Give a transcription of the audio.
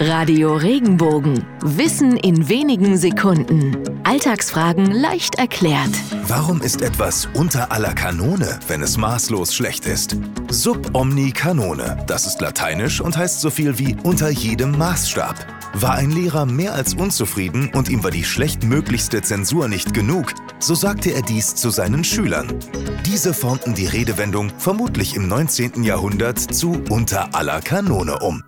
Radio Regenbogen. Wissen in wenigen Sekunden. Alltagsfragen leicht erklärt. Warum ist etwas unter aller Kanone, wenn es maßlos schlecht ist? Sub omni canone, das ist lateinisch und heißt so viel wie unter jedem Maßstab. War ein Lehrer mehr als unzufrieden und ihm war die schlechtmöglichste Zensur nicht genug, so sagte er dies zu seinen Schülern. Diese formten die Redewendung vermutlich im 19. Jahrhundert zu unter aller Kanone um.